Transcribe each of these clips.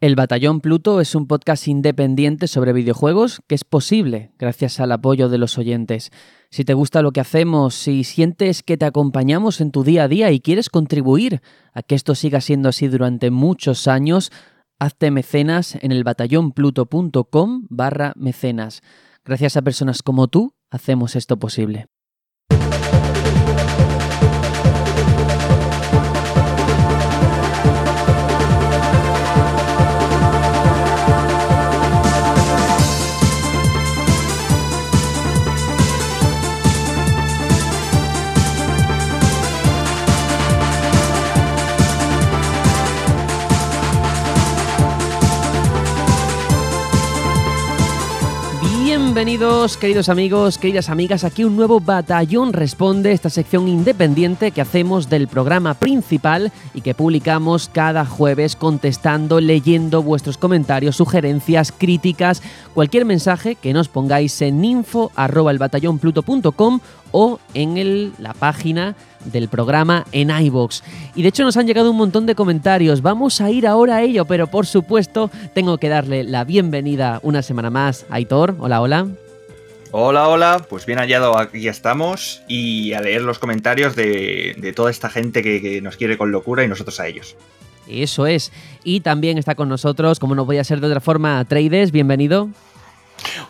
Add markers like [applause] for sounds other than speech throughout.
El Batallón Pluto es un podcast independiente sobre videojuegos que es posible gracias al apoyo de los oyentes. Si te gusta lo que hacemos, si sientes que te acompañamos en tu día a día y quieres contribuir a que esto siga siendo así durante muchos años, hazte mecenas en el batallonpluto.com barra mecenas. Gracias a personas como tú, hacemos esto posible. Bienvenidos, queridos amigos, queridas amigas, aquí un nuevo Batallón Responde, esta sección independiente que hacemos del programa principal y que publicamos cada jueves contestando, leyendo vuestros comentarios, sugerencias, críticas, cualquier mensaje que nos pongáis en info o en el, la página del programa en iBox. Y de hecho nos han llegado un montón de comentarios. Vamos a ir ahora a ello, pero por supuesto tengo que darle la bienvenida una semana más a Aitor. Hola, hola. Hola, hola, pues bien hallado, aquí estamos y a leer los comentarios de, toda esta gente que, que, nos quiere con locura y nosotros a ellos. Eso es. Y también está con nosotros, como no voy a ser de otra forma, Trades, bienvenido.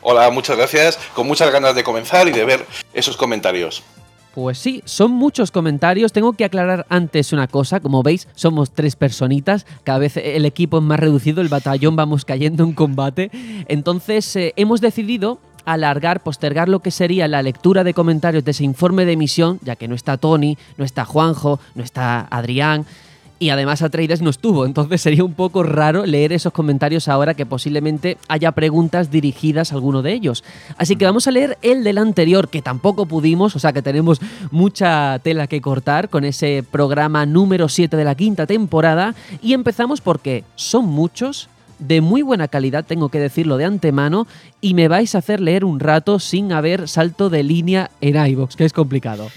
Hola, muchas gracias. Con muchas ganas de comenzar y de ver esos comentarios. Pues sí, son muchos comentarios. Tengo que aclarar antes una cosa. Como veis, somos tres personitas. Cada vez el equipo es más reducido, el batallón vamos cayendo en combate. Entonces, eh, hemos decidido alargar, postergar lo que sería la lectura de comentarios de ese informe de emisión, ya que no está Tony, no está Juanjo, no está Adrián y además Atreides no estuvo, entonces sería un poco raro leer esos comentarios ahora que posiblemente haya preguntas dirigidas a alguno de ellos. Así que vamos a leer el del anterior, que tampoco pudimos, o sea que tenemos mucha tela que cortar con ese programa número 7 de la quinta temporada, y empezamos porque son muchos de muy buena calidad, tengo que decirlo de antemano, y me vais a hacer leer un rato sin haber salto de línea en iVoox, que es complicado.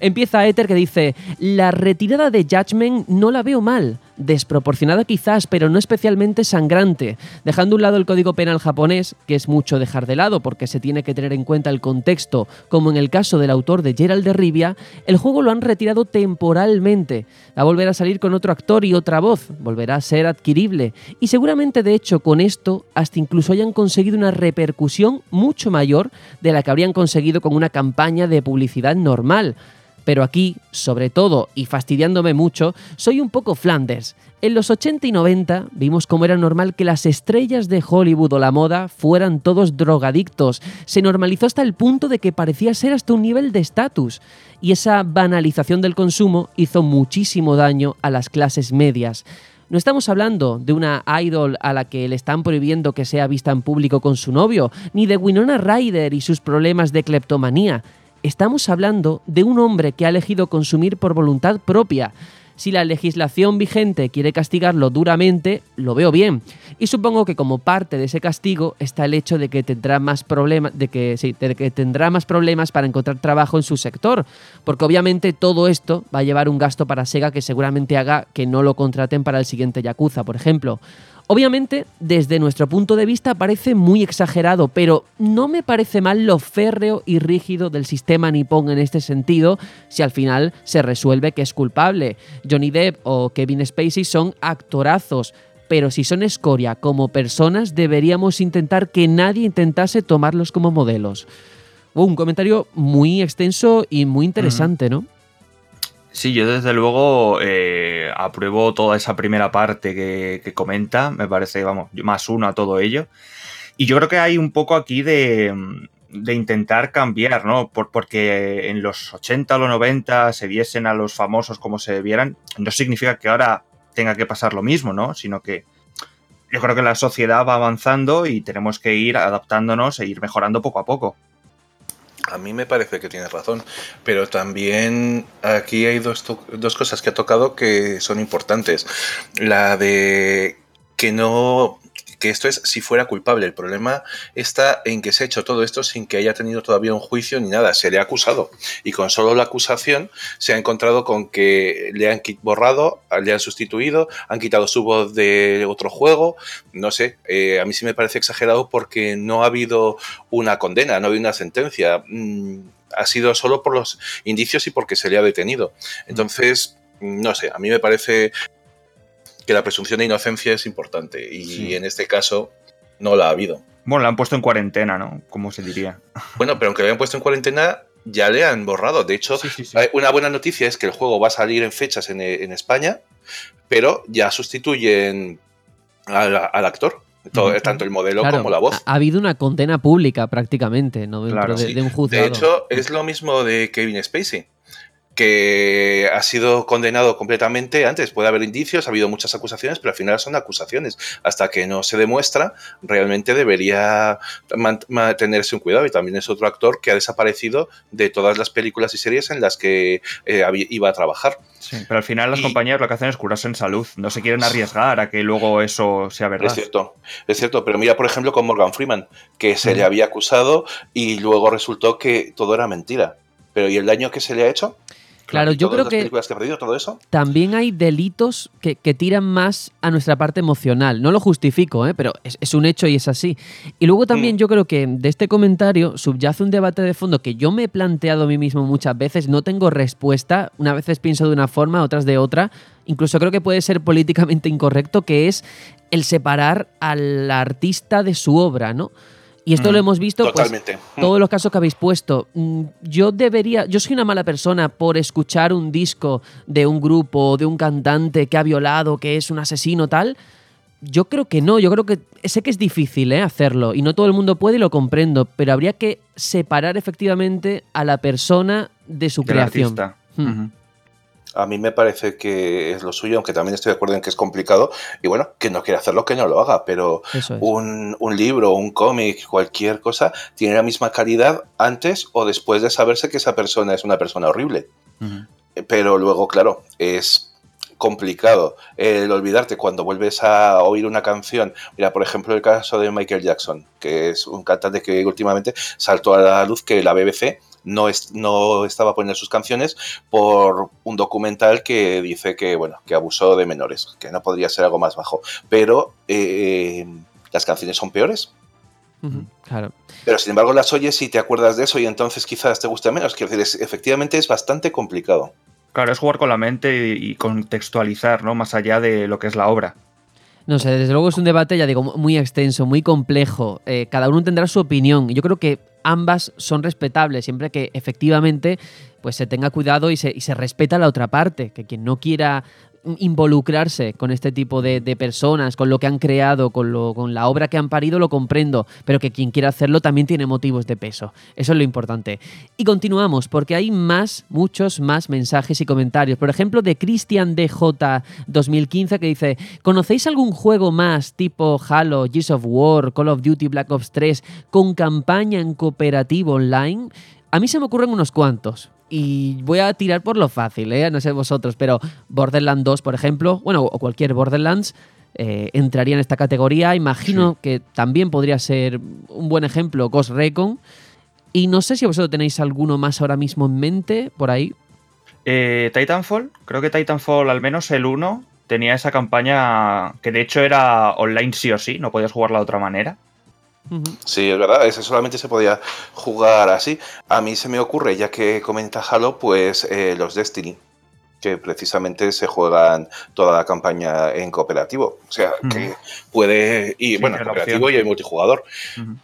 Empieza Ether que dice, la retirada de Judgment no la veo mal, desproporcionada quizás, pero no especialmente sangrante, dejando un lado el código penal japonés, que es mucho dejar de lado porque se tiene que tener en cuenta el contexto, como en el caso del autor de Gerald de Rivia, el juego lo han retirado temporalmente. Va a volver a salir con otro actor y otra voz, volverá a ser adquirible, y seguramente de hecho con esto hasta incluso hayan conseguido una repercusión mucho mayor de la que habrían conseguido con una campaña de publicidad normal pero aquí, sobre todo, y fastidiándome mucho, soy un poco Flanders. En los 80 y 90 vimos cómo era normal que las estrellas de Hollywood o la moda fueran todos drogadictos. Se normalizó hasta el punto de que parecía ser hasta un nivel de estatus. Y esa banalización del consumo hizo muchísimo daño a las clases medias. No estamos hablando de una idol a la que le están prohibiendo que sea vista en público con su novio, ni de Winona Ryder y sus problemas de cleptomanía. Estamos hablando de un hombre que ha elegido consumir por voluntad propia. Si la legislación vigente quiere castigarlo duramente, lo veo bien. Y supongo que como parte de ese castigo está el hecho de que tendrá más problemas, de que sí, de que tendrá más problemas para encontrar trabajo en su sector, porque obviamente todo esto va a llevar un gasto para Sega que seguramente haga que no lo contraten para el siguiente Yakuza, por ejemplo. Obviamente, desde nuestro punto de vista parece muy exagerado, pero no me parece mal lo férreo y rígido del sistema nipón en este sentido, si al final se resuelve que es culpable. Johnny Depp o Kevin Spacey son actorazos, pero si son escoria como personas, deberíamos intentar que nadie intentase tomarlos como modelos. un comentario muy extenso y muy interesante, ¿no? Sí, yo desde luego eh, apruebo toda esa primera parte que, comenta, me parece, vamos, más uno a todo ello. Y yo creo que hay un poco aquí de, intentar cambiar, ¿no? porque en los 80 o los 90 se viesen a los famosos como se vieran, no significa que ahora tenga que pasar lo mismo, ¿no? Sino que yo creo que la sociedad va avanzando y tenemos que ir adaptándonos e ir mejorando poco a poco. A mí me parece que tienes razón, pero también aquí hay dos, dos cosas que ha tocado que son importantes. La de que no que esto es si fuera culpable. El problema está en que se ha hecho todo esto sin que haya tenido todavía un juicio ni nada. Se le ha acusado. Y con solo la acusación se ha encontrado con que le han borrado, le han sustituido, han quitado su voz de otro juego. No sé, eh, a mí sí me parece exagerado porque no ha habido una condena, no ha habido una sentencia. Mm, ha sido solo por los indicios y porque se le ha detenido. Entonces, no sé, a mí me parece que la presunción de inocencia es importante y en este caso no la ha habido. Bueno, la han puesto en cuarentena, ¿no? ¿Cómo se diría? Bueno, pero aunque la hayan puesto en cuarentena, ya le han borrado. De hecho, una buena noticia es que el juego va a salir en fechas en, España, pero ya sustituyen al, actor. tanto el modelo como la voz. Ha, habido una condena pública prácticamente, ¿no? Dentro de, un juzgado. De hecho, es lo mismo de Kevin Spacey que ha sido condenado completamente antes. Puede haber indicios, ha habido muchas acusaciones, pero al final son acusaciones. Hasta que no se demuestra, realmente debería mantenerse un cuidado. Y también es otro actor que ha desaparecido de todas las películas y series en las que eh, iba a trabajar. Sí, pero al final las compañías lo que hacen es curarse en salud. No se quieren arriesgar a que luego eso sea verdad. Es cierto, es cierto. Pero mira, por ejemplo, con Morgan Freeman, que se le había acusado y luego resultó que todo era mentira. Pero ¿y el daño que se le ha hecho? Claro, yo creo que, todo eso. también hay delitos que, tiran más a nuestra parte emocional. No lo justifico, ¿eh? pero es, un hecho y es así. Y luego también mm. yo creo que de este comentario subyace un debate de fondo que yo me he planteado a mí mismo muchas veces, no tengo respuesta, una veces pienso de una forma, otras de otra. Incluso creo que puede ser políticamente incorrecto, que es el separar al artista de su obra, ¿no? Y esto lo mm, hemos visto pues, Totalmente. todos los casos que habéis puesto. Mm, yo debería, yo soy una mala persona por escuchar un disco de un grupo, de un cantante que ha violado, que es un asesino tal. Yo creo que no, yo creo que sé que es difícil ¿eh? hacerlo y no todo el mundo puede y lo comprendo, pero habría que separar efectivamente a la persona de su creación. Hmm a mí me parece que es lo suyo, aunque también estoy de acuerdo en que es complicado. Y bueno, que no quiere hacerlo, que no lo haga. Pero un, libro, un cómic, cualquier cosa, tiene la misma calidad antes o después de saberse que esa persona es una persona horrible. Pero luego, claro, es complicado el olvidarte cuando vuelves a oír una canción. Mira, por ejemplo, el caso de Michael Jackson, que es un cantante que últimamente saltó a la luz que la BBC no, no estaba poniendo sus canciones por un documental que dice que, bueno, que abusó de menores, que no podría ser algo más bajo. Pero eh, las canciones son peores. claro. Pero sin embargo las oyes y te acuerdas de eso y entonces quizás te guste menos. Quiero decir, efectivamente es bastante complicado. Claro, es jugar con la mente y contextualizar, ¿no? Más allá de lo que es la obra. No sé, desde luego es un debate, ya digo, muy extenso, muy complejo. Eh, cada uno tendrá su opinión. Yo creo que ambas son respetables, siempre que efectivamente pues se tenga cuidado y se, y se respeta la otra parte, que quien no quiera involucrarse con este tipo de, personas, con lo que han creado, con, con la obra que han parido, lo comprendo, pero que quien quiera hacerlo también tiene motivos de peso. Eso es lo importante. Y continuamos, porque hay más, muchos más mensajes y comentarios. Por ejemplo, de Christian DJ 2015 que dice, ¿conocéis algún juego más tipo Halo, Gears of War, Call of Duty, Black Ops 3 con campaña en cooperativo online? A mí se me ocurren unos cuantos, y voy a tirar por lo fácil, ¿eh? no sé vosotros, pero Borderlands 2, por ejemplo, bueno, o cualquier Borderlands, eh, entraría en esta categoría. Imagino que también podría ser un buen ejemplo Ghost Recon. Y no sé si vosotros tenéis alguno más ahora mismo en mente por ahí. Eh, Titanfall, creo que Titanfall, al menos el 1, tenía esa campaña que de hecho era online sí o sí, no podías jugarla de otra manera. Sí, es verdad, ese solamente se podía jugar así. A mí se me ocurre, ya que comenta Halo, pues eh, los Destiny, que precisamente se juegan toda la campaña en cooperativo. O sea, que puede. Y bueno, cooperativo y hay multijugador.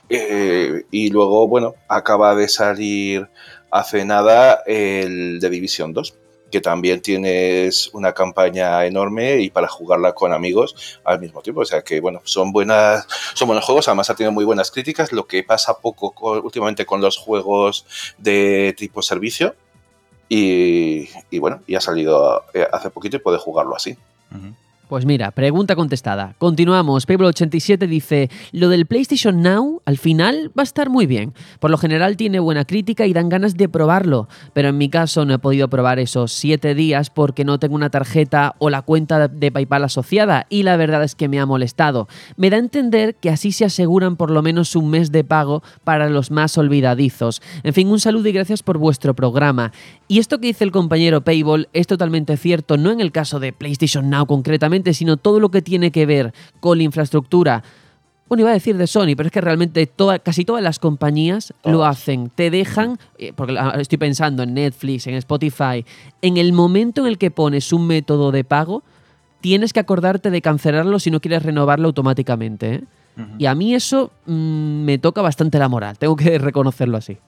Eh, y luego, bueno, acaba de salir hace nada el de Division 2 que también tienes una campaña enorme y para jugarla con amigos al mismo tiempo. O sea que, bueno, son, buenas, son buenos juegos, además ha tenido muy buenas críticas, lo que pasa poco últimamente con los juegos de tipo servicio. Y, bueno, y ha salido eh, hace poquito y puede jugarlo así. Pues mira, pregunta contestada. Continuamos. Pablo87 dice, lo del PlayStation Now al final va a estar muy bien. Por lo general tiene buena crítica y dan ganas de probarlo, pero en mi caso no he podido probar esos 7 días porque no tengo una tarjeta o la cuenta de PayPal asociada y la verdad es que me ha molestado. Me da a entender que así se aseguran por lo menos un mes de pago para los más olvidadizos. En fin, un saludo y gracias por vuestro programa. Y esto que dice el compañero Payball es totalmente cierto, no en el caso de PlayStation Now concretamente, sino todo lo que tiene que ver con la infraestructura. Bueno, iba a decir de Sony, pero es que realmente casi todas las compañías lo hacen. Te dejan, eh, porque estoy pensando en Netflix, en Spotify, en el momento en el que pones un método de pago, tienes que acordarte de cancelarlo si no quieres renovarlo automáticamente. ¿eh? Y a mí eso mm, me toca bastante la moral, tengo que reconocerlo así.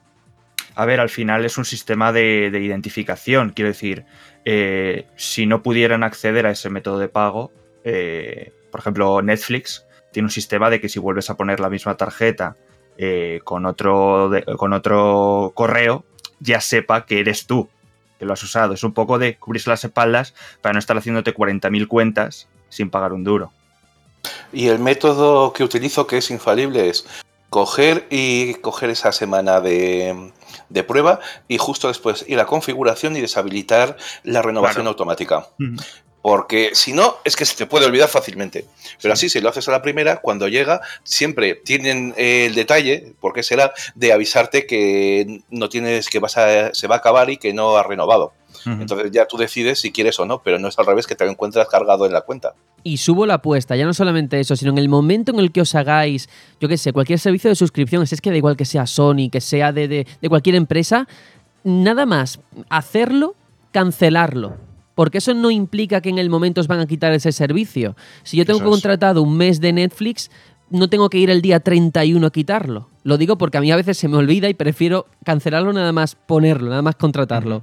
A ver, al final es un sistema de, de identificación, quiero decir, eh, si no pudieran acceder a ese método de pago, eh, por ejemplo, Netflix tiene un sistema de que si vuelves a poner la misma tarjeta eh, con, otro con otro correo, ya sepa que eres tú que lo has usado. Es un poco de cubrirse las espaldas para no estar haciéndote 40.000 cuentas sin pagar un duro. Y el método que utilizo, que es infalible, es coger y coger esa semana de, de prueba y justo después ir a configuración y deshabilitar la renovación automática. Porque si no, es que se te puede olvidar fácilmente. Pero así, si lo haces a la primera, cuando llega, siempre tienen el detalle, porque será, de avisarte que no tienes, que vas a, se va a acabar y que no ha renovado. Entonces ya tú decides si quieres o no, pero no es al revés que te lo encuentras cargado en la cuenta. Y subo la apuesta, ya no solamente eso, sino en el momento en el que os hagáis, yo qué sé, cualquier servicio de suscripción, es que da igual que sea Sony, que sea de, de cualquier empresa, nada más hacerlo, cancelarlo porque eso no implica que en el momento os van a quitar ese servicio. Si yo tengo contratado un mes de Netflix, no tengo que ir el día 31 a quitarlo. Lo digo porque a mí a veces se me olvida y prefiero cancelarlo nada más ponerlo, nada más contratarlo.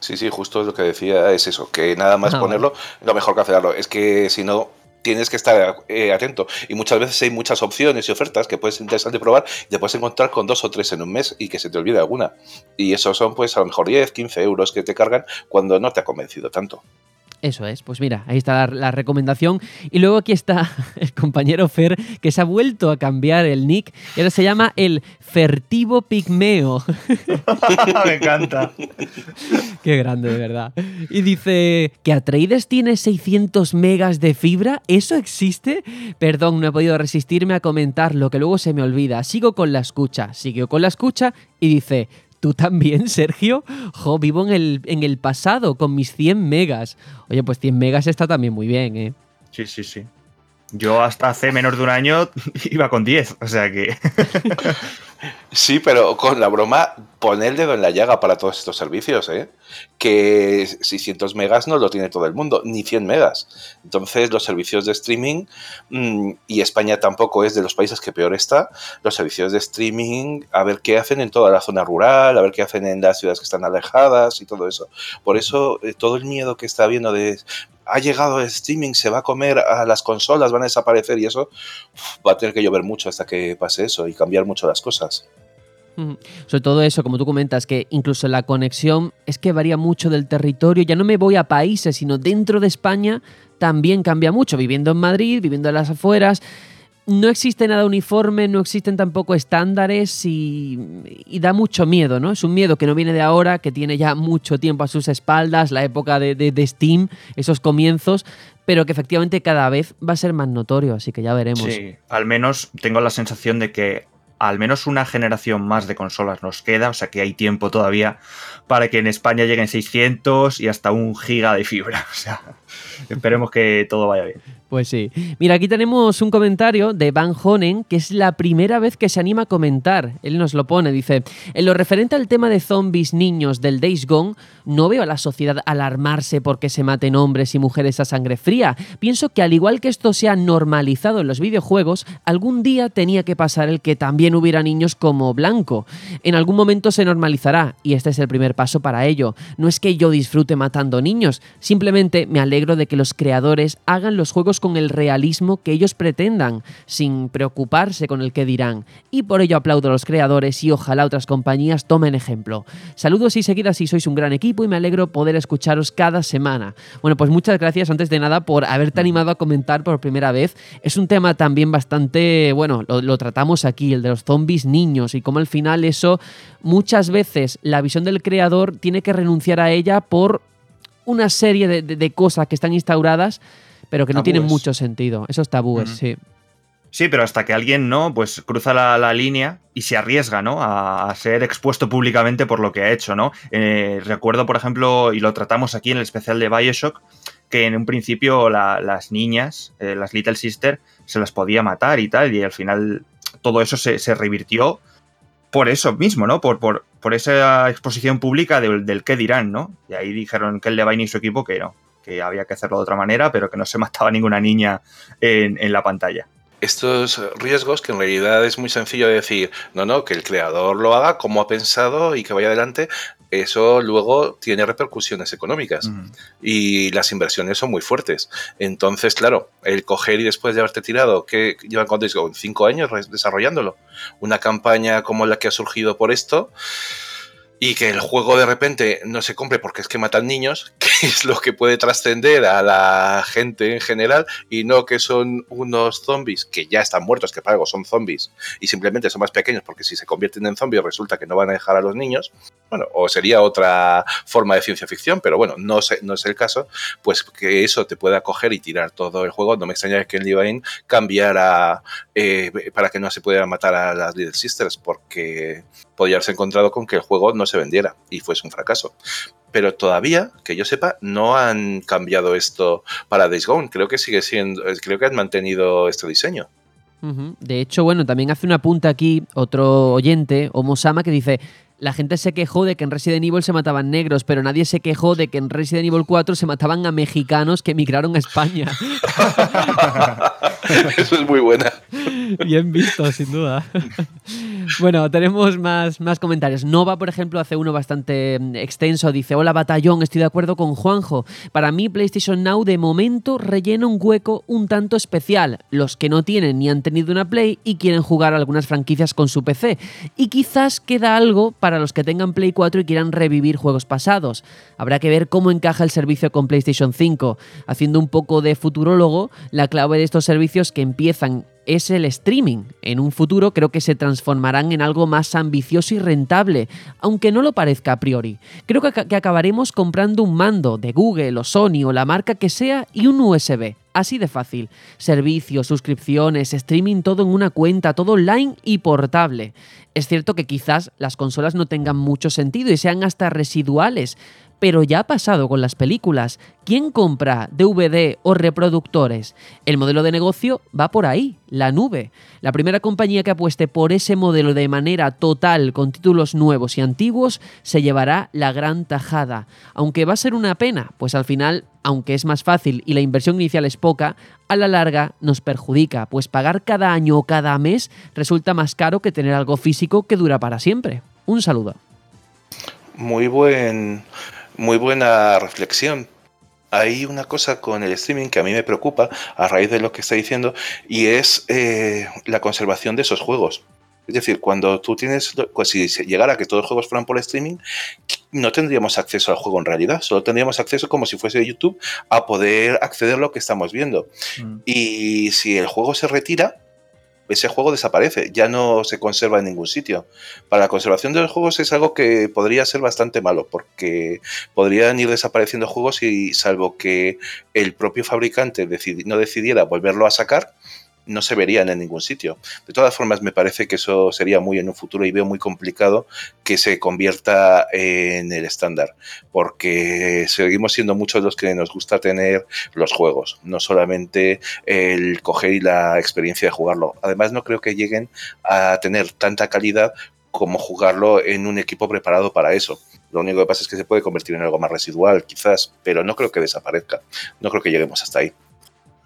Sí, sí, justo lo que decía es eso, que nada más ah, ponerlo, lo mejor que hacerlo. Es que si no, tienes que estar eh, atento. Y muchas veces hay muchas opciones y ofertas que puedes interesante probar y te puedes encontrar con dos o tres en un mes y que se te olvide alguna. Y esos son pues a lo mejor 10, 15 euros que te cargan cuando no te ha convencido tanto. Eso es, pues mira, ahí está la, recomendación. Y luego aquí está [laughs] el compañero Fer, que se ha vuelto a cambiar el nick y ahora se llama el Fertivo Pigmeo. [laughs] Me encanta. [laughs] Qué grande, de verdad. Y dice que Atreides tiene 600 megas de fibra. ¿Eso existe? Perdón, no he podido resistirme a comentarlo, que luego se me olvida. Sigo con la escucha. Siguió con la escucha y dice, ¿Tú también, [laughs] Sergio? Jo, vivo en el, en el pasado con mis 100 megas. Oye, pues 100 megas está también muy bien, ¿eh? Sí, sí, sí. Yo hasta hace menos de un año [laughs] iba con 10, o sea que... [laughs] Sí, pero con la broma, pon el dedo en la llaga para todos estos servicios, ¿eh? Que 600 megas no lo tiene todo el mundo, ni 100 megas. Entonces, los servicios de streaming, mm, y España tampoco es de los países que peor está, los servicios de streaming, a ver qué hacen en toda la zona rural, a ver qué hacen en las ciudades que están alejadas y todo eso. Por eso, eh, todo el miedo que está habiendo de ha llegado el streaming, se va a comer a las consolas, van a desaparecer y eso va a tener que llover mucho hasta que pase eso y cambiar mucho las cosas. Sobre todo eso, como tú comentas, que incluso la conexión es que varía mucho del territorio. Ya no me voy a países, sino dentro de España también cambia mucho. Viviendo en Madrid, viviendo en las afueras, no existe nada uniforme, no existen tampoco estándares y, da mucho miedo, ¿no? Es un miedo que no viene de ahora, que tiene ya mucho tiempo a sus espaldas, la época de, de Steam, esos comienzos, pero que efectivamente cada vez va a ser más notorio, así que ya veremos. Sí, al menos tengo la sensación de que al menos una generación más de consolas nos queda, o sea que hay tiempo todavía para que en España lleguen 600 y hasta un giga de fibra. [laughs] O sea, [laughs] esperemos que todo vaya bien. Pues sí. Mira, aquí tenemos un comentario de Van Honen, que es la primera vez que se anima a comentar. Él nos lo pone, dice, en lo referente al tema de zombies niños del Days Gone, no veo a la sociedad alarmarse porque se maten hombres y mujeres a sangre fría. Pienso que al igual que esto se ha normalizado en los videojuegos, algún día tenía que pasar el que también hubiera niños como Blanco. En algún momento se normalizará, y este es el primer paso para ello. No es que yo disfrute matando niños, simplemente me alegro de que los creadores hagan los juegos con el realismo que ellos pretendan, sin preocuparse con el que dirán. Y por ello aplaudo a los creadores y ojalá otras compañías tomen ejemplo. Saludos y seguid así, sois un gran equipo y me alegro poder escucharos cada semana. Bueno, pues muchas gracias antes de nada por haberte animado a comentar por primera vez. Es un tema también bastante, bueno, lo, tratamos aquí, el de los zombies niños y cómo al final eso muchas veces la visión del creador tiene que renunciar a ella por una serie de, cosas que están instauradas, pero que no tienen mucho sentido. Esos tabúes, sí. Sí, pero hasta que alguien no, pues cruza la, línea y se arriesga, ¿no? A, ser expuesto públicamente por lo que ha hecho, ¿no? Eh, recuerdo, por ejemplo, y lo tratamos aquí en el especial de Bioshock, que en un principio las niñas, eh, las Little Sister, se las podía matar y tal, y al final todo eso se, revirtió por eso mismo, ¿no? Por, por, por esa exposición pública del, del qué dirán, ¿no? Y ahí dijeron que el Levine y su equipo que no, que había que hacerlo de otra manera, pero que no se [laughs] mataba ninguna niña en la pantalla estos riesgos que en realidad es muy sencillo de decir, no, no, que el creador lo haga como ha pensado y que vaya adelante, eso luego tiene repercusiones económicas. Y las inversiones son muy fuertes. Entonces, claro, el coger y después de haberte tirado, que llevan cuánto cinco años desarrollándolo, una campaña como la que ha surgido por esto, y que el juego de repente no se compre porque es que matan niños, [laughs] que es lo que puede trascender a la gente en general, y no que son unos zombies que ya están muertos, que para algo son zombies, y simplemente son más pequeños porque si se convierten en zombies resulta que no van a dejar a los niños, bueno, o sería otra forma de ciencia ficción, pero bueno, no, no es el caso, pues que eso te pueda coger y tirar todo el juego, no me extrañaría que el Levine cambiara eh, para que no se pudiera matar a las Little Sisters, porque podría haberse encontrado con que el juego no se vendiera y fuese un fracaso. Pero todavía, que yo sepa, no han cambiado esto para Days Gone. Creo que sigue siendo, creo que han mantenido este diseño. De hecho, bueno, también hace una punta aquí otro oyente, Omosama, que dice, la gente se quejó de que en Resident Evil se mataban negros, pero nadie se quejó de que en Resident Evil 4 se mataban a mexicanos que emigraron a España. [laughs] Eso es muy buena. Bien visto, sin duda. [laughs] Bueno, tenemos más, más comentarios. Nova, por ejemplo, hace uno bastante mm, extenso. Dice, hola batallón, estoy de acuerdo con Juanjo. Para mí PlayStation Now de momento rellena un hueco un tanto especial. Los que no tienen ni han tenido una Play y quieren jugar algunas franquicias con su PC. Y quizás queda algo para los que tengan Play 4 y quieran revivir juegos pasados. Habrá que ver cómo encaja el servicio con PlayStation 5. Haciendo un poco de futurólogo, la clave de estos servicios que empiezan es el streaming. En un futuro creo que se transformarán en algo más ambicioso y rentable, aunque no lo parezca a priori. Creo que, acabaremos comprando un mando de Google o Sony o la marca que sea y un USB. Así de fácil. Servicios, suscripciones, streaming, todo en una cuenta, todo online y portable. Es cierto que quizás las consolas no tengan mucho sentido y sean hasta residuales, pero ya ha pasado con las películas. ¿Quién compra DVD o reproductores? El modelo de negocio va por ahí, la nube. La primera compañía que apueste por ese modelo de manera total con títulos nuevos y antiguos se llevará la gran tajada. Aunque va a ser una pena, pues al final, aunque es más fácil y la inversión inicial es poca, a la larga nos perjudica, pues pagar cada año o cada mes resulta más caro que tener algo físico que dura para siempre. Un saludo. Muy buen muy buena reflexión. Hay una cosa con el streaming que a mí me preocupa a raíz de lo que está diciendo y es eh, la conservación de esos juegos. Es decir, cuando tú tienes, pues si llegara a que todos los juegos fueran por streaming, no tendríamos acceso al juego en realidad, solo tendríamos acceso como si fuese de YouTube a poder acceder a lo que estamos viendo. Mm. Y si el juego se retira, ese juego desaparece, ya no se conserva en ningún sitio. Para la conservación de los juegos es algo que podría ser bastante malo, porque podrían ir desapareciendo juegos y salvo que el propio fabricante no decidiera volverlo a sacar, no se verían en ningún sitio. De todas formas, me parece que eso sería muy en un futuro y veo muy complicado que se convierta en el estándar, porque seguimos siendo muchos los que nos gusta tener los juegos, no solamente el coger y la experiencia de jugarlo. Además, no creo que lleguen a tener tanta calidad como jugarlo en un equipo preparado para eso. Lo único que pasa es que se puede convertir en algo más residual, quizás, pero no creo que desaparezca. No creo que lleguemos hasta ahí.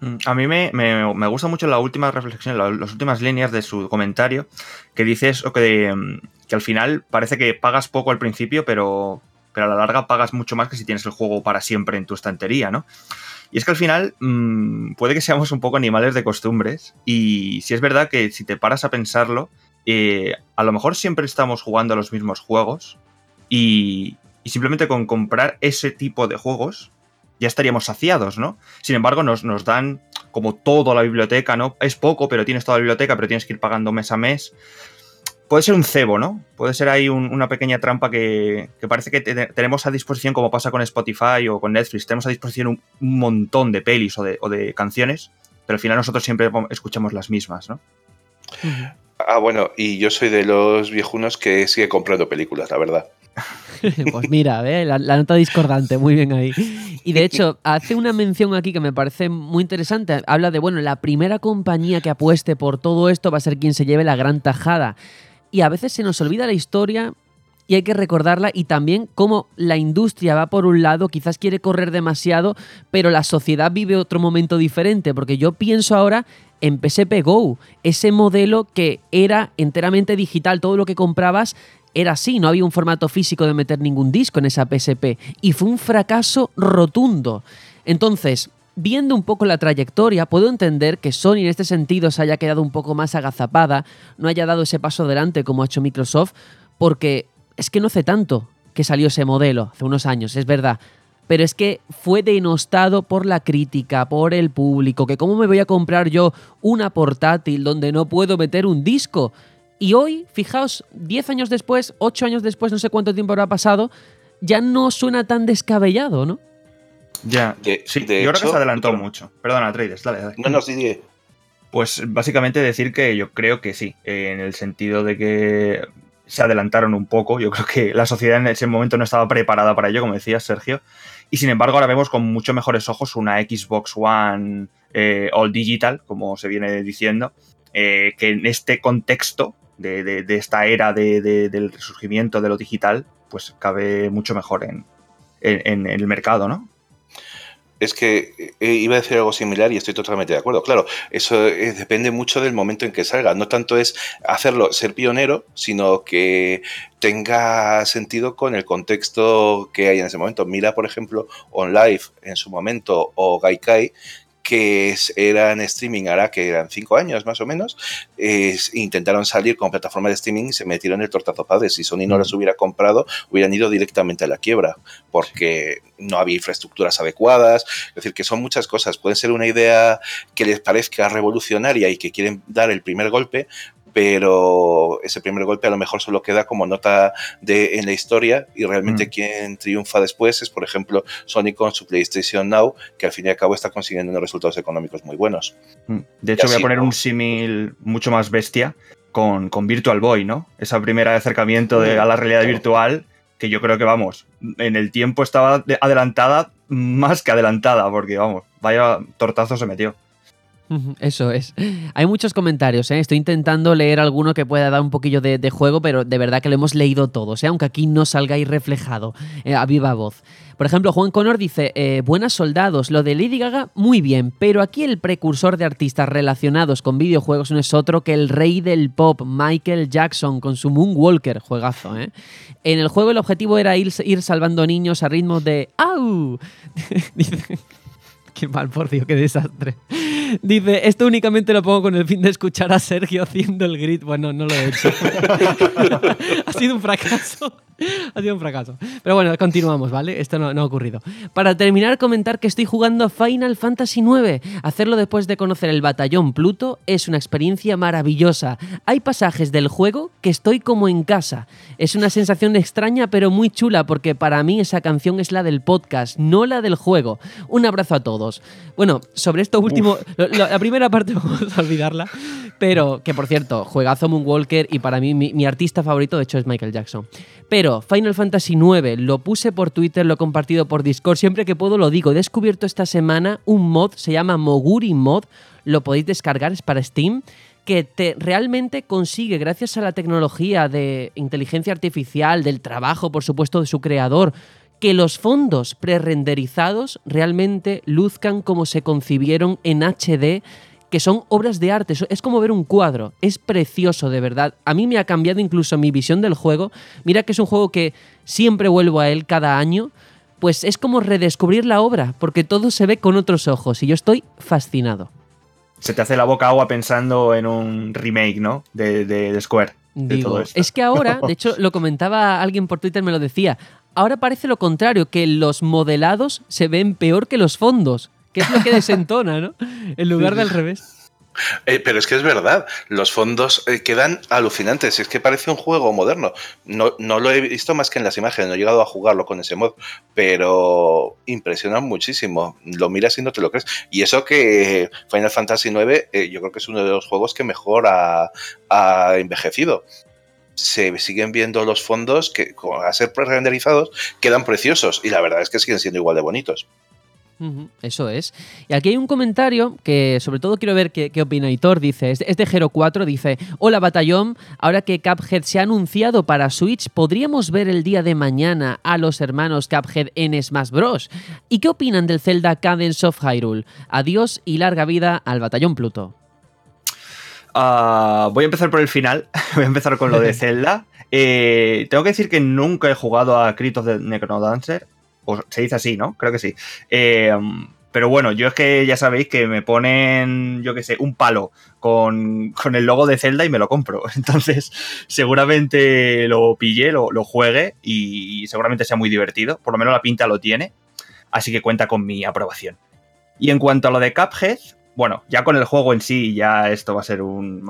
Mm, a mí me, gusta mucho la última reflexión, las últimas líneas de su comentario, que dice eso que, mm, que al final parece que pagas poco al principio, pero, pero a la larga pagas mucho más que si tienes el juego para siempre en tu estantería, ¿no? Y es que al final mm, puede que seamos un poco animales de costumbres y si es verdad que si te paras a pensarlo, eh, a lo mejor siempre estamos jugando a los mismos juegos y, simplemente con comprar ese tipo de juegos ya estaríamos saciados, ¿no? Sin embargo, nos, nos dan como toda la biblioteca, ¿no? Es poco, pero tienes toda la biblioteca, pero tienes que ir pagando mes a mes puede ser un cebo, ¿no? Puede ser ahí una pequeña trampa que, parece que tenemos a disposición, como pasa con Spotify o con Netflix, tenemos a disposición un, montón de pelis o de, canciones, pero al final nosotros siempre escuchamos las mismas, ¿no? Ah, bueno, y yo soy de los viejunos que sigue comprando películas, la verdad. [laughs] [laughs] pues mira, la, la, nota discordante, muy bien ahí. Y de hecho, hace una mención aquí que me parece muy interesante. Habla de, bueno, la primera compañía que apueste por todo esto va a ser quien se lleve la gran tajada y a veces se nos olvida la historia y hay que recordarla y también cómo la industria va por un lado, quizás quiere correr demasiado, pero la sociedad vive otro momento diferente, porque yo pienso ahora en PSP Go, ese modelo que era enteramente digital, todo lo que comprabas era así, no había un formato físico de meter ningún disco en esa PSP y fue un fracaso rotundo. Entonces, viendo un poco la trayectoria, puedo entender que Sony en este sentido se haya quedado un poco más agazapada, no haya dado ese paso adelante como ha hecho Microsoft, porque es que no hace tanto que salió ese modelo, hace unos años, es verdad. Pero es que fue denostado por la crítica, por el público, que cómo me voy a comprar yo una portátil donde no puedo meter un disco. Y hoy, fijaos, 10 años después, 8 años después, no sé cuánto tiempo habrá pasado, ya no suena tan descabellado, ¿no? Ya, sí, yo creo que se adelantó mucho. Perdona, Trades, dale, dale. No, no, sí, Pues básicamente decir que yo creo que sí, en el sentido de que se adelantaron un poco. Yo creo que la sociedad en ese momento no estaba preparada para ello, como decía Sergio. Y sin embargo, ahora vemos con mucho mejores ojos una Xbox One eh, All Digital, como se viene diciendo, eh, que en este contexto de, esta era del resurgimiento de lo digital, pues cabe mucho mejor en, en el mercado, ¿no? Es que eh, iba a decir algo similar y estoy totalmente de acuerdo. Claro, eso eh, depende mucho del momento en que salga. No tanto es hacerlo, ser pionero, sino que tenga sentido con el contexto que hay en ese momento. Mira, por ejemplo, OnLive en su momento o Gaikai, que eran streaming ahora que eran cinco años más o menos, intentaron salir con plataforma de streaming y se metieron el tortazo padre. Si Sony no las hubiera comprado, hubieran ido directamente a la quiebra, porque no había infraestructuras adecuadas. Es decir, que son muchas cosas. Puede ser una idea que les parezca revolucionaria y que quieren dar el primer golpe, pero ese primer golpe a lo mejor solo queda como nota de, en la historia y realmente mm. quien triunfa después es, por ejemplo, Sony con su PlayStation Now, que al fin y al cabo está consiguiendo unos resultados económicos muy buenos. Mm. De hecho, voy a poner un símil mucho más bestia con, con, Virtual Boy, ¿no? Esa primera acercamiento de, a la realidad virtual que yo creo que, vamos, en el tiempo estaba adelantada más que adelantada, porque, vamos, vaya tortazo se metió. Eso es. Hay muchos comentarios, ¿eh? estoy intentando leer alguno que pueda dar un poquillo de, juego, pero de verdad que lo hemos leído todos, ¿eh? aunque aquí no salga ahí reflejado eh, a viva voz. Por ejemplo, Juan Connor dice, eh, buenas soldados, lo de Lady Gaga muy bien, pero aquí el precursor de artistas relacionados con videojuegos no es otro que el rey del pop, Michael Jackson, con su Moonwalker, juegazo. ¿eh? En el juego el objetivo era ir, salvando niños a ritmo de ¡Au! [laughs] dice, [laughs] qué mal, por Dios, qué desastre. Dice, esto únicamente lo pongo con el fin de escuchar a Sergio haciendo el grit. Bueno, no lo he hecho. [laughs] [laughs] ha sido un fracaso. Ha sido un fracaso. Pero bueno, continuamos, ¿vale? Esto no, ha ocurrido. Para terminar, comentar que estoy jugando Final Fantasy IX. Hacerlo después de conocer el batallón Pluto es una experiencia maravillosa. Hay pasajes del juego que estoy como en casa. Es una sensación extraña pero muy chula porque para mí esa canción es la del podcast, no la del juego. Un abrazo a todos. Bueno, sobre esto último, la, primera parte [laughs] vamos a olvidarla, pero que por cierto, juegazo Moonwalker y para mí mi, artista favorito de hecho es Michael Jackson. Pero Final Fantasy IX lo puse por Twitter, lo he compartido por Discord, siempre que puedo lo digo. He descubierto esta semana un mod, se llama Moguri Mod, lo podéis descargar, es para Steam que te realmente consigue, gracias a la tecnología de inteligencia artificial, del trabajo, por supuesto, de su creador, que los fondos pre-renderizados realmente luzcan como se concibieron en HD que son obras de arte. Es como ver un cuadro. Es precioso, de verdad. A mí me ha cambiado incluso mi visión del juego. Mira que es un juego que siempre vuelvo a él cada año. pues es como redescubrir la obra, porque todo se ve con otros ojos y yo estoy fascinado. Se te hace la boca agua pensando en un remake, ¿no? De, de, Square. es que ahora, de hecho, [laughs] lo comentaba alguien por Twitter, me lo decía. Ahora parece lo contrario, que los modelados se ven peor que los fondos, que es lo que desentona, ¿no? En lugar del revés. Eh, pero es que es verdad, los fondos eh, quedan alucinantes, es que parece un juego moderno. No, no, lo he visto más que en las imágenes, no he llegado a jugarlo con ese mod, pero impresiona muchísimo. Lo miras y no te lo crees. Y eso que Final Fantasy IX eh, yo creo que es uno de los juegos que mejor ha, ha envejecido se siguen viendo los fondos que, a ser pre-renderizados, quedan preciosos y la verdad es que siguen siendo igual de bonitos. Eso es. Y aquí hay un comentario que sobre todo quiero ver qué, opina Hitor. Dice, es de, Hero 4, dice, hola batallón, ahora que Cuphead se ha anunciado para Switch, ¿podríamos ver el día de mañana a los hermanos Cuphead en Smash Bros? ¿Y qué opinan del Zelda Cadence of Hyrule? Adiós y larga vida al batallón Pluto. Ah, voy a empezar por el final, [laughs] voy a empezar con lo de [laughs] Zelda. Eh, tengo que decir que nunca he jugado a Crypt de Necrodancer, o se dice así, ¿no? Creo que sí. Eh, pero bueno, yo es que ya sabéis que me ponen, yo qué sé, un palo con, el logo de Zelda y me lo compro. [laughs] Entonces, seguramente lo pille, lo, lo, juegue y seguramente sea muy divertido. Por lo menos la pinta lo tiene. Así que cuenta con mi aprobación. Y en cuanto a lo de Cuphead, bueno, ya con el juego en sí, ya esto va a ser un,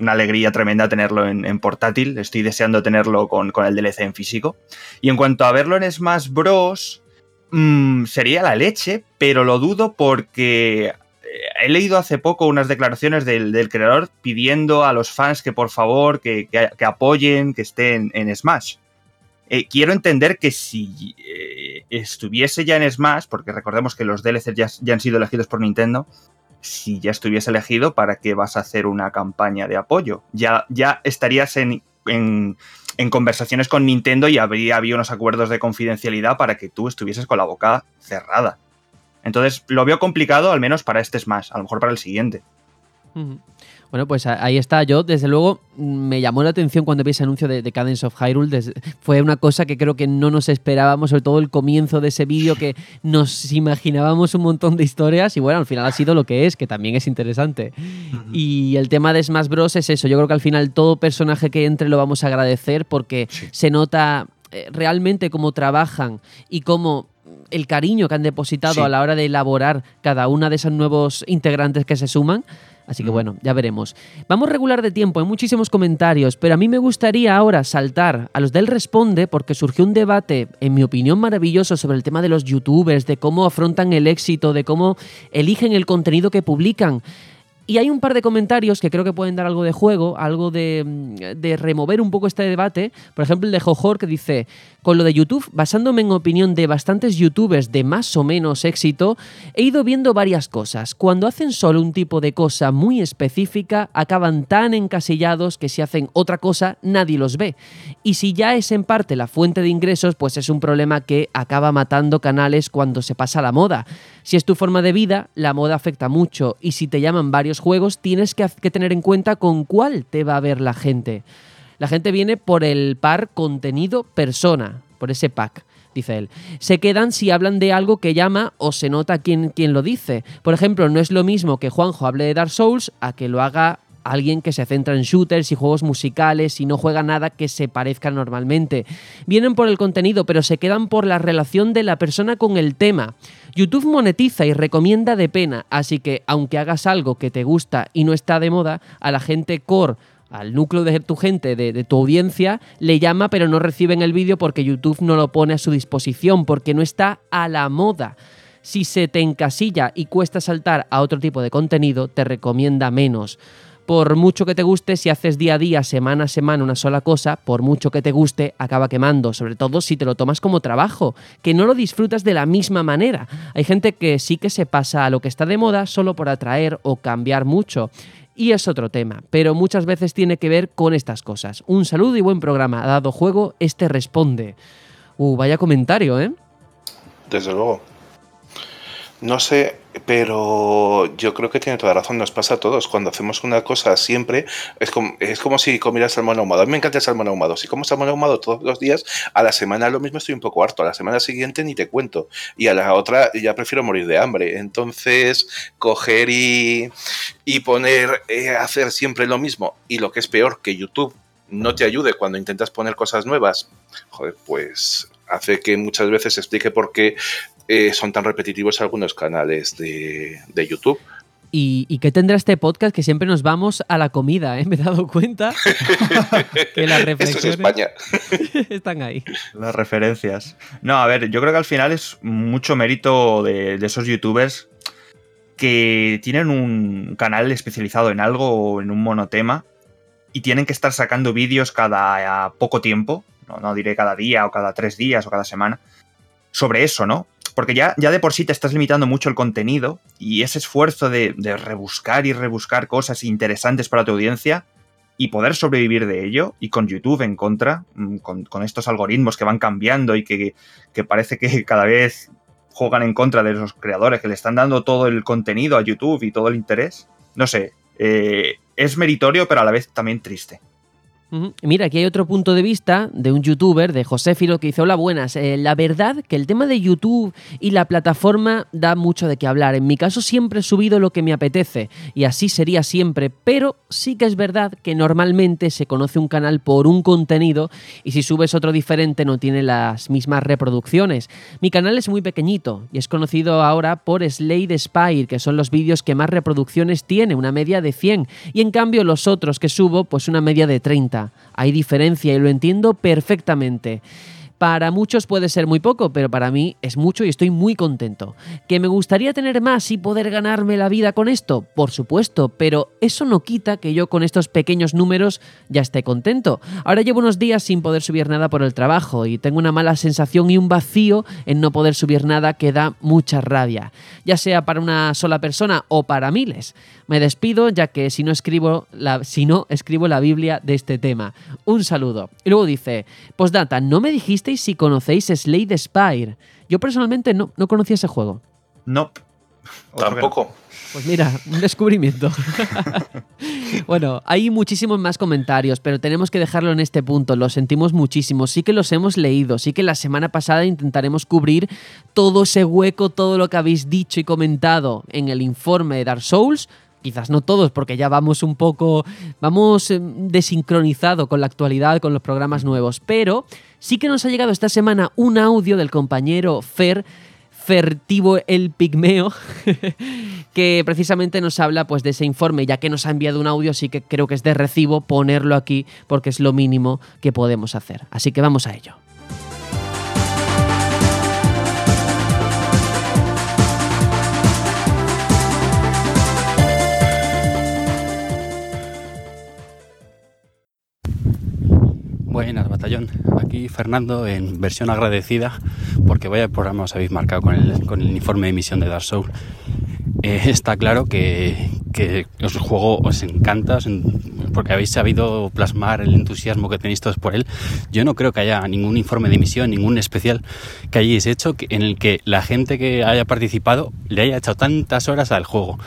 una alegría tremenda tenerlo en, portátil. Estoy deseando tenerlo con, el DLC en físico. Y en cuanto a verlo en Smash Bros. Mm, sería la leche, pero lo dudo porque eh, he leído hace poco unas declaraciones del, creador pidiendo a los fans que por favor que, apoyen, que estén en Smash. Eh, quiero entender que si eh, estuviese ya en Smash, porque recordemos que los DLCs ya, han sido elegidos por Nintendo, si ya estuviese elegido, ¿para qué vas a hacer una campaña de apoyo? Ya, ya estarías en, conversaciones con Nintendo y habría había unos acuerdos de confidencialidad para que tú estuvieses con la boca cerrada. Entonces lo veo complicado, al menos para este Smash, a lo mejor para el siguiente. Bueno, pues ahí está. Yo, desde luego, me llamó la atención cuando vi ese anuncio de, Cadence of Hyrule. fue una cosa que creo que no nos esperábamos, sobre todo el comienzo de ese vídeo, que nos imaginábamos un montón de historias y bueno, al final ha sido lo que es, que también es interesante. Y el tema de Smash Bros. es eso. Yo creo que al final todo personaje que entre lo vamos a agradecer porque se nota eh, realmente cómo trabajan y cómo el cariño que han depositado a la hora de elaborar cada una de esos nuevos integrantes que se suman. Así que bueno, ya veremos. Vamos regular de tiempo, hay muchísimos comentarios, pero a mí me gustaría ahora saltar a los del Responde porque surgió un debate, en mi opinión, maravilloso sobre el tema de los youtubers, de cómo afrontan el éxito, de cómo eligen el contenido que publican. Y hay un par de comentarios que creo que pueden dar algo de juego, algo de, de remover un poco este debate. Por ejemplo, el de Jojor que dice, con lo de YouTube, basándome en opinión de bastantes youtubers de más o menos éxito, he ido viendo varias cosas. Cuando hacen solo un tipo de cosa muy específica, acaban tan encasillados que si hacen otra cosa, nadie los ve. Y si ya es en parte la fuente de ingresos, pues es un problema que acaba matando canales cuando se pasa la moda. Si es tu forma de vida, la moda afecta mucho y si te llaman varios juegos, tienes que, tener en cuenta con cuál te va a ver la gente. La gente viene por el par contenido persona, por ese pack dice él. Se quedan si hablan de algo que llama o se nota quién, quién lo dice. Por ejemplo, no es lo mismo que Juanjo hable de Dark Souls a que lo haga alguien que se centra en shooters y juegos musicales y no juega nada que se parezca normalmente. Vienen por el contenido, pero se quedan por la relación de la persona con el tema. YouTube monetiza y recomienda de pena, así que aunque hagas algo que te gusta y no está de moda, a la gente core al núcleo de tu gente, de, tu audiencia, le llama pero no reciben el vídeo porque YouTube no lo pone a su disposición, porque no está a la moda. Si se te encasilla y cuesta saltar a otro tipo de contenido, te recomienda menos. Por mucho que te guste, si haces día a día, semana a semana una sola cosa, por mucho que te guste, acaba quemando, sobre todo si te lo tomas como trabajo, que no lo disfrutas de la misma manera. Hay gente que sí que se pasa a lo que está de moda solo por atraer o cambiar mucho y es otro tema, pero muchas veces tiene que ver con estas cosas. Un saludo y buen programa. Dado juego, este responde. Uh, vaya comentario, ¿eh? Desde luego. No sé, pero yo creo que tiene toda razón, nos pasa a todos. Cuando hacemos una cosa siempre, es como, es como si comieras salmón ahumado. A mí me encanta el salmón ahumado. Si como salmón ahumado todos los días, a la semana lo mismo estoy un poco harto. A la semana siguiente ni te cuento. Y a la otra ya prefiero morir de hambre. Entonces, coger y, y poner, eh, hacer siempre lo mismo. Y lo que es peor, que YouTube no te ayude cuando intentas poner cosas nuevas, joder, pues hace que muchas veces explique por qué eh, son tan repetitivos algunos canales de, YouTube. ¿Y, qué tendrá este podcast? Que siempre nos vamos a la comida, ¿eh? [laughs] Me he dado cuenta [laughs] que las reflexiones España. [laughs] están ahí. Las referencias. No, a ver, yo creo que al final es mucho mérito de, esos youtubers que tienen un canal especializado en algo o en un monotema y tienen que estar sacando vídeos cada poco tiempo, no, no diré cada día o cada tres días o cada semana, sobre eso, ¿no? Porque ya, ya de por sí te estás limitando mucho el contenido y ese esfuerzo de, rebuscar y rebuscar cosas interesantes para tu audiencia y poder sobrevivir de ello, y con YouTube en contra, mm, con, estos algoritmos que van cambiando y que, parece que cada vez juegan en contra de los creadores, que le están dando todo el contenido a YouTube y todo el interés, no sé, eh, es meritorio, pero a la vez también triste. Mira, aquí hay otro punto de vista de un youtuber, de José Filo, que dice, hola, buenas. Eh, la verdad que el tema de YouTube y la plataforma da mucho de qué hablar. En mi caso siempre he subido lo que me apetece y así sería siempre, pero sí que es verdad que normalmente se conoce un canal por un contenido y si subes otro diferente no tiene las mismas reproducciones. Mi canal es muy pequeñito y es conocido ahora por Slade Spire, que son los vídeos que más reproducciones tiene, una media de 100, y en cambio los otros que subo, pues una media de 30. Hay diferencia y lo entiendo perfectamente. Para muchos puede ser muy poco, pero para mí es mucho y estoy muy contento. ¿Que me gustaría tener más y poder ganarme la vida con esto? Por supuesto, pero eso no quita que yo con estos pequeños números ya esté contento. Ahora llevo unos días sin poder subir nada por el trabajo y tengo una mala sensación y un vacío en no poder subir nada que da mucha rabia, ya sea para una sola persona o para miles. Me despido ya que si no escribo la, si no, escribo la Biblia de este tema. Un saludo. Y luego dice, postdata, ¿no me dijiste si conocéis Slade Spire. Yo personalmente no, no conocía ese juego. No. Tampoco. Pues mira, un descubrimiento. [laughs] bueno, hay muchísimos más comentarios, pero tenemos que dejarlo en este punto. Lo sentimos muchísimo. Sí que los hemos leído. Sí que la semana pasada intentaremos cubrir todo ese hueco, todo lo que habéis dicho y comentado en el informe de Dark Souls quizás no todos, porque ya vamos un poco, vamos eh, desincronizado con la actualidad, con los programas nuevos, pero sí que nos ha llegado esta semana un audio del compañero Fer, Fertivo el Pigmeo, [laughs] que precisamente nos habla pues de ese informe, ya que nos ha enviado un audio, así que creo que es de recibo ponerlo aquí porque es lo mínimo que podemos hacer. Así que vamos a ello. Fernando en versión agradecida porque vaya programa os habéis marcado con el, informe de emisión de Dark Souls. Eh, está claro que, que os juego os encanta porque habéis sabido plasmar el entusiasmo que tenéis todos por él. Yo no creo que haya ningún informe de emisión, ningún especial que hayáis hecho en el que la gente que haya participado le haya echado tantas horas al juego.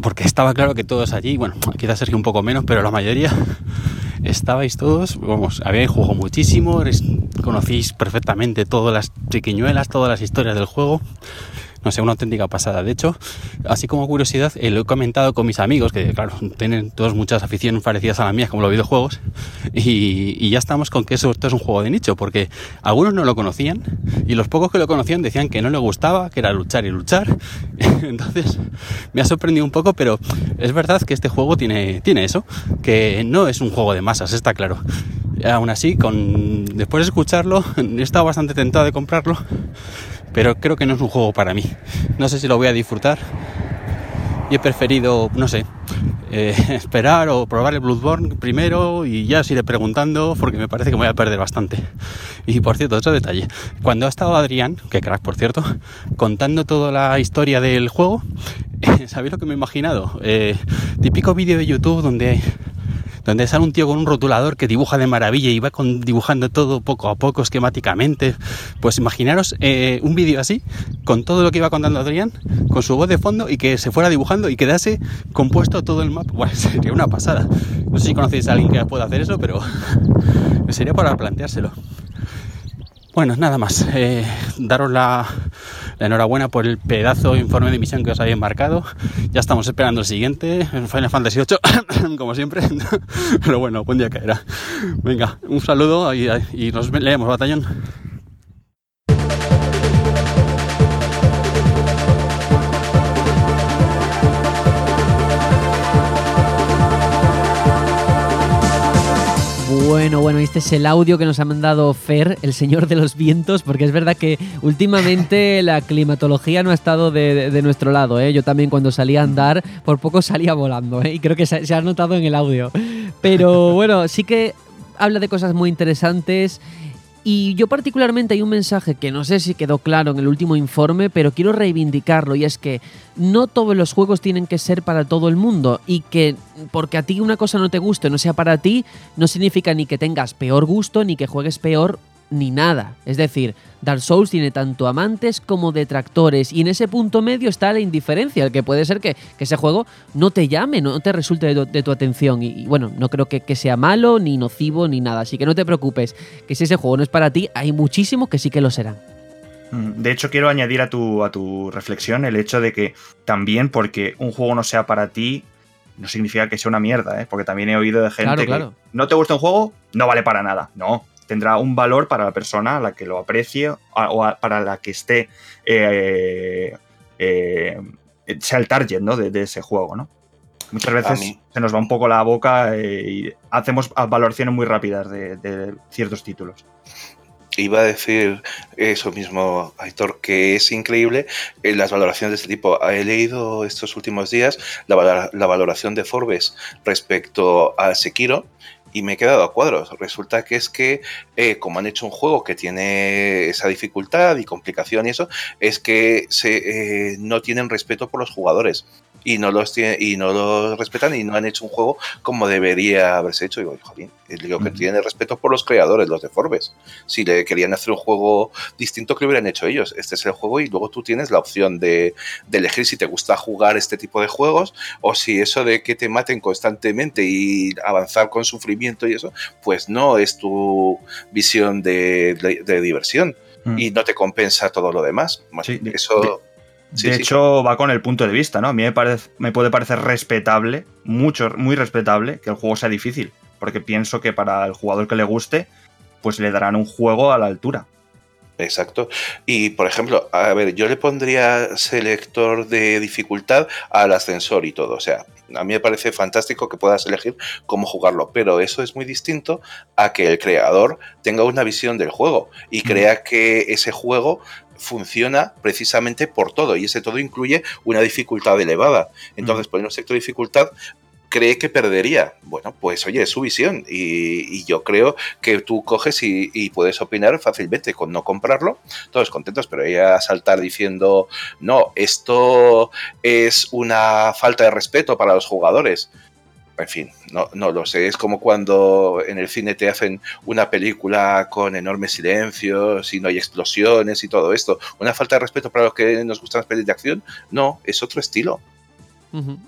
Porque estaba claro que todos allí, bueno, quizás Sergio un poco menos, pero la mayoría estabais todos, vamos, jugado muchísimo, conocéis perfectamente todas las triquiñuelas, todas las historias del juego no sé, una auténtica pasada. De hecho, así como curiosidad, eh, lo he comentado con mis amigos, que claro, tienen todos muchas aficiones parecidas a las mías, como los videojuegos, y, ya estamos con que eso, esto es un juego de nicho, porque algunos no lo conocían, y los pocos que lo conocían decían que no le gustaba, que era luchar y luchar. [laughs] Entonces, me ha sorprendido un poco, pero es verdad que este juego tiene, tiene eso, que no es un juego de masas, está claro. Aún así, con, después de escucharlo, he estado bastante tentado de comprarlo, pero creo que no es un juego para mí. No sé si lo voy a disfrutar y he preferido, no sé, eh, [laughs] esperar o probar el Bloodborne primero y ya os iré preguntando porque me parece que me voy a perder bastante. Y por cierto, otro detalle, cuando ha estado Adrián, que crack por cierto, contando toda la historia del juego, [laughs] ¿sabéis lo que me he imaginado? Eh, típico vídeo de YouTube donde donde sale un tío con un rotulador que dibuja de maravilla y va con, dibujando todo poco a poco, esquemáticamente. Pues imaginaros eh, un vídeo así, con todo lo que iba contando Adrián, con su voz de fondo y que se fuera dibujando y quedase compuesto todo el mapa. Bueno, [laughs] sería una pasada. No sé si conocéis a alguien que pueda hacer eso, pero [laughs] sería para planteárselo. Bueno, nada más. Eh, daros la, enhorabuena por el pedazo informe de misión que os habéis marcado. Ya estamos esperando el siguiente, Final Fantasy VIII, [coughs] como siempre. [laughs] Pero bueno, buen día caerá. Venga, un saludo y, y nos leemos, batallón. Bueno, bueno, este es el audio que nos ha mandado Fer, el señor de los vientos, porque es verdad que últimamente [laughs] la climatología no ha estado de, nuestro lado. ¿eh? Yo también cuando salía a andar, por poco salía volando, ¿eh? y creo que se, se ha notado en el audio. Pero [laughs] bueno, sí que habla de cosas muy interesantes y yo particularmente hay un mensaje que no sé si quedó claro en el último informe, pero quiero reivindicarlo y es que no todos los juegos tienen que ser para todo el mundo y que porque a ti una cosa no te guste no sea para ti, no significa ni que tengas peor gusto ni que juegues peor ni nada. Es decir, Dark Souls tiene tanto amantes como detractores y en ese punto medio está la indiferencia, el que puede ser que, ese juego no te llame, no te resulte de tu, atención y, bueno, no creo que, sea malo, ni nocivo, ni nada, así que no te preocupes, que si ese juego no es para ti, hay muchísimos que sí que lo serán. Mm, de hecho, quiero añadir a tu, a tu reflexión el hecho de que también porque un juego no sea para ti, no significa que sea una mierda, ¿eh? porque también he oído de gente que no te gusta un juego, no vale para nada. No, tendrá un valor para la persona a la que lo aprecie o para la que esté eh, eh, sea el target ¿no? de, ese juego, ¿no? Muchas veces se nos va un poco la boca eh, y hacemos valoraciones muy rápidas de, ciertos títulos. Iba a decir eso mismo, Aitor, que es increíble las valoraciones de este tipo. He leído estos últimos días la, la valoración de Forbes respecto a Sekiro y me he quedado a cuadros. Resulta que es que, eh, como han hecho un juego que tiene esa dificultad y complicación y eso, es que se, eh, no tienen respeto por los jugadores y no los tiene, y no los respetan y no han hecho un juego como debería haberse hecho. Y digo, joder, digo que tiene respeto por los creadores, los de Forbes. Si le querían hacer un juego distinto, que hubieran hecho ellos. Este es el juego y luego tú tienes la opción de, de elegir si te gusta jugar este tipo de juegos o si eso de que te maten constantemente y avanzar con sufrimiento y eso, pues no es tu visión de, de, diversión. Mm. Y no te compensa todo lo demás. eso de hecho, va con el punto de vista, ¿no? A mí me, parece, me puede parecer respetable, mucho, muy respetable, que el juego sea difícil. Porque pienso que para el jugador que le guste, pues le darán un juego a la altura. Exacto. Y por ejemplo, a ver, yo le pondría selector de dificultad al ascensor y todo. O sea, a mí me parece fantástico que puedas elegir cómo jugarlo, pero eso es muy distinto a que el creador tenga una visión del juego y crea que ese juego funciona precisamente por todo y ese todo incluye una dificultad elevada. Entonces, poner un sector de dificultad cree que perdería. Bueno, pues oye, es su visión y, yo creo que tú coges y, puedes opinar fácilmente con no comprarlo, todos contentos, pero ella saltar diciendo, no, esto es una falta de respeto para los jugadores en fin, no, no lo sé. Es como cuando en el cine te hacen una película con enormes silencios y no hay explosiones y todo esto. ¿Una falta de respeto para los que nos gustan las pelis de acción? No, es otro estilo.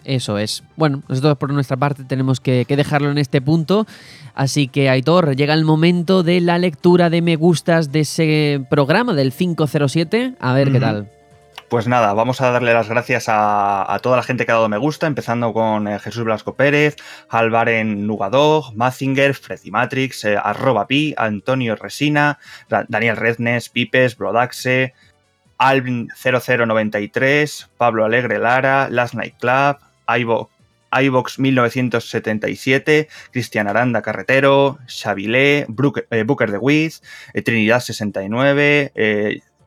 Eso es. Bueno, nosotros por nuestra parte tenemos que, dejarlo en este punto. Así que, Aitor, llega el momento de la lectura de me gustas de ese programa del 507. A ver qué tal. Pues nada, vamos a darle las gracias a, toda la gente que ha dado me gusta, empezando con eh, Jesús Blasco Pérez, Alvaren Nugadog, Mazinger, Freddy Matrix, eh, arroba pi, Antonio Resina, Daniel Rednes, Pipes, Brodaxe, Alvin 0093, Pablo Alegre Lara, Last Night Club, iVox 1977, Cristian Aranda Carretero, Xavilé, eh, Booker de Wiz, Trinidad 69,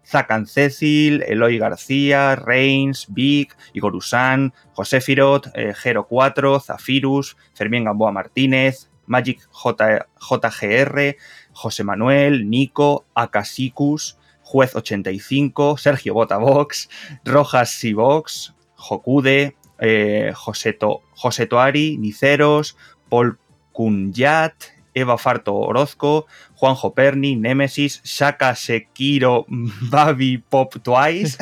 Zacan Cecil, Eloy García, Reigns, Vic, Igor Usán, José Firot, Gero 4, Zafirus, Fermín Gamboa Martínez, Magic JGR, José Manuel, Nico, Acasicus, Juez 85, Sergio Botabox, Rojas Sibox, Jokude, eh, José, Toari, Niceros, Paul Kunyat, Eva Farto Orozco, Juanjo Perni, Nemesis, Shaka Sekiro, [laughs] Babi Pop Twice,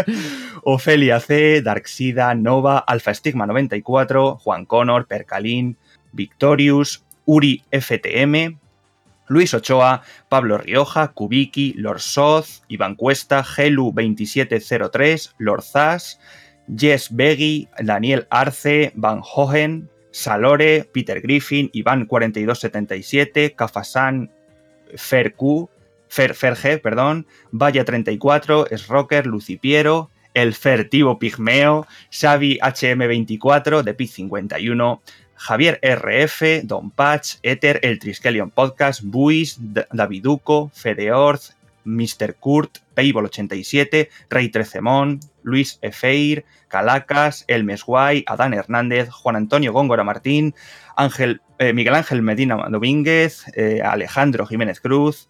[laughs] Ofelia C, Darksida, Nova, Alpha Stigma 94, Juan Connor, Percalín, Victorious, Uri FTM, Luis Ochoa, Pablo Rioja, Kubiki, Lord Soz, Iván Cuesta, Gelu2703, Lord Zas, Jess Beggy, Daniel Arce, Van Hohen, Salore, Peter Griffin, Iván4277, Kafasan, Ferq, Fer, Ferge, perdón, Vaya34, Srocker, Lucipiero, El Fertivo Pigmeo, Xavi HM24, de Pi51, Javier RF, Don Patch, Ether, El Triskelion Podcast, Buis, Daviduco, Fedeorz, Mr. Kurt, Payball87, Rey Trecemón, Luis Efeir, Calacas, Elmes Guay, Adán Hernández, Juan Antonio Góngora Martín, Ángel, eh, Miguel Ángel Medina Domínguez, eh, Alejandro Jiménez Cruz,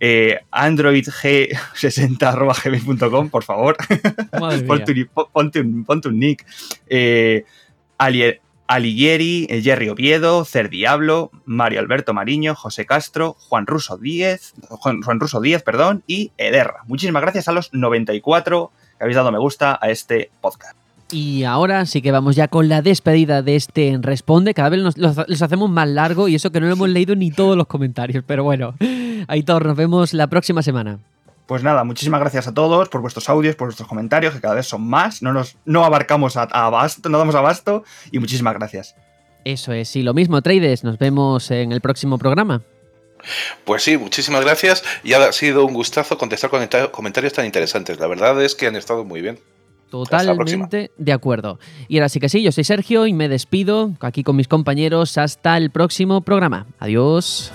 eh, androidg60.gmail.com, por favor. [laughs] ponte, un, ponte, un, nick. Eh, Alighieri, Jerry Oviedo, Cer Diablo, Mario Alberto Mariño, José Castro, Juan Ruso Díez, Juan, Ruso Díez, perdón, y Ederra. Muchísimas gracias a los 94 que habéis dado me gusta a este podcast. Y ahora sí que vamos ya con la despedida de este Responde. Cada vez nos, los, hacemos más largo y eso que no lo hemos leído ni todos los comentarios. Pero bueno, Aitor, nos vemos la próxima semana. Pues nada, muchísimas gracias a todos por vuestros audios, por vuestros comentarios, que cada vez son más. No nos no abarcamos a, abasto, no damos abasto. Y muchísimas gracias. Eso es, y lo mismo, Trades. Nos vemos en el próximo programa. Pues sí, muchísimas gracias y ha sido un gustazo contestar comentarios tan interesantes. La verdad es que han estado muy bien. Totalmente de acuerdo. Y ahora sí que sí, yo soy Sergio y me despido aquí con mis compañeros hasta el próximo programa. Adiós.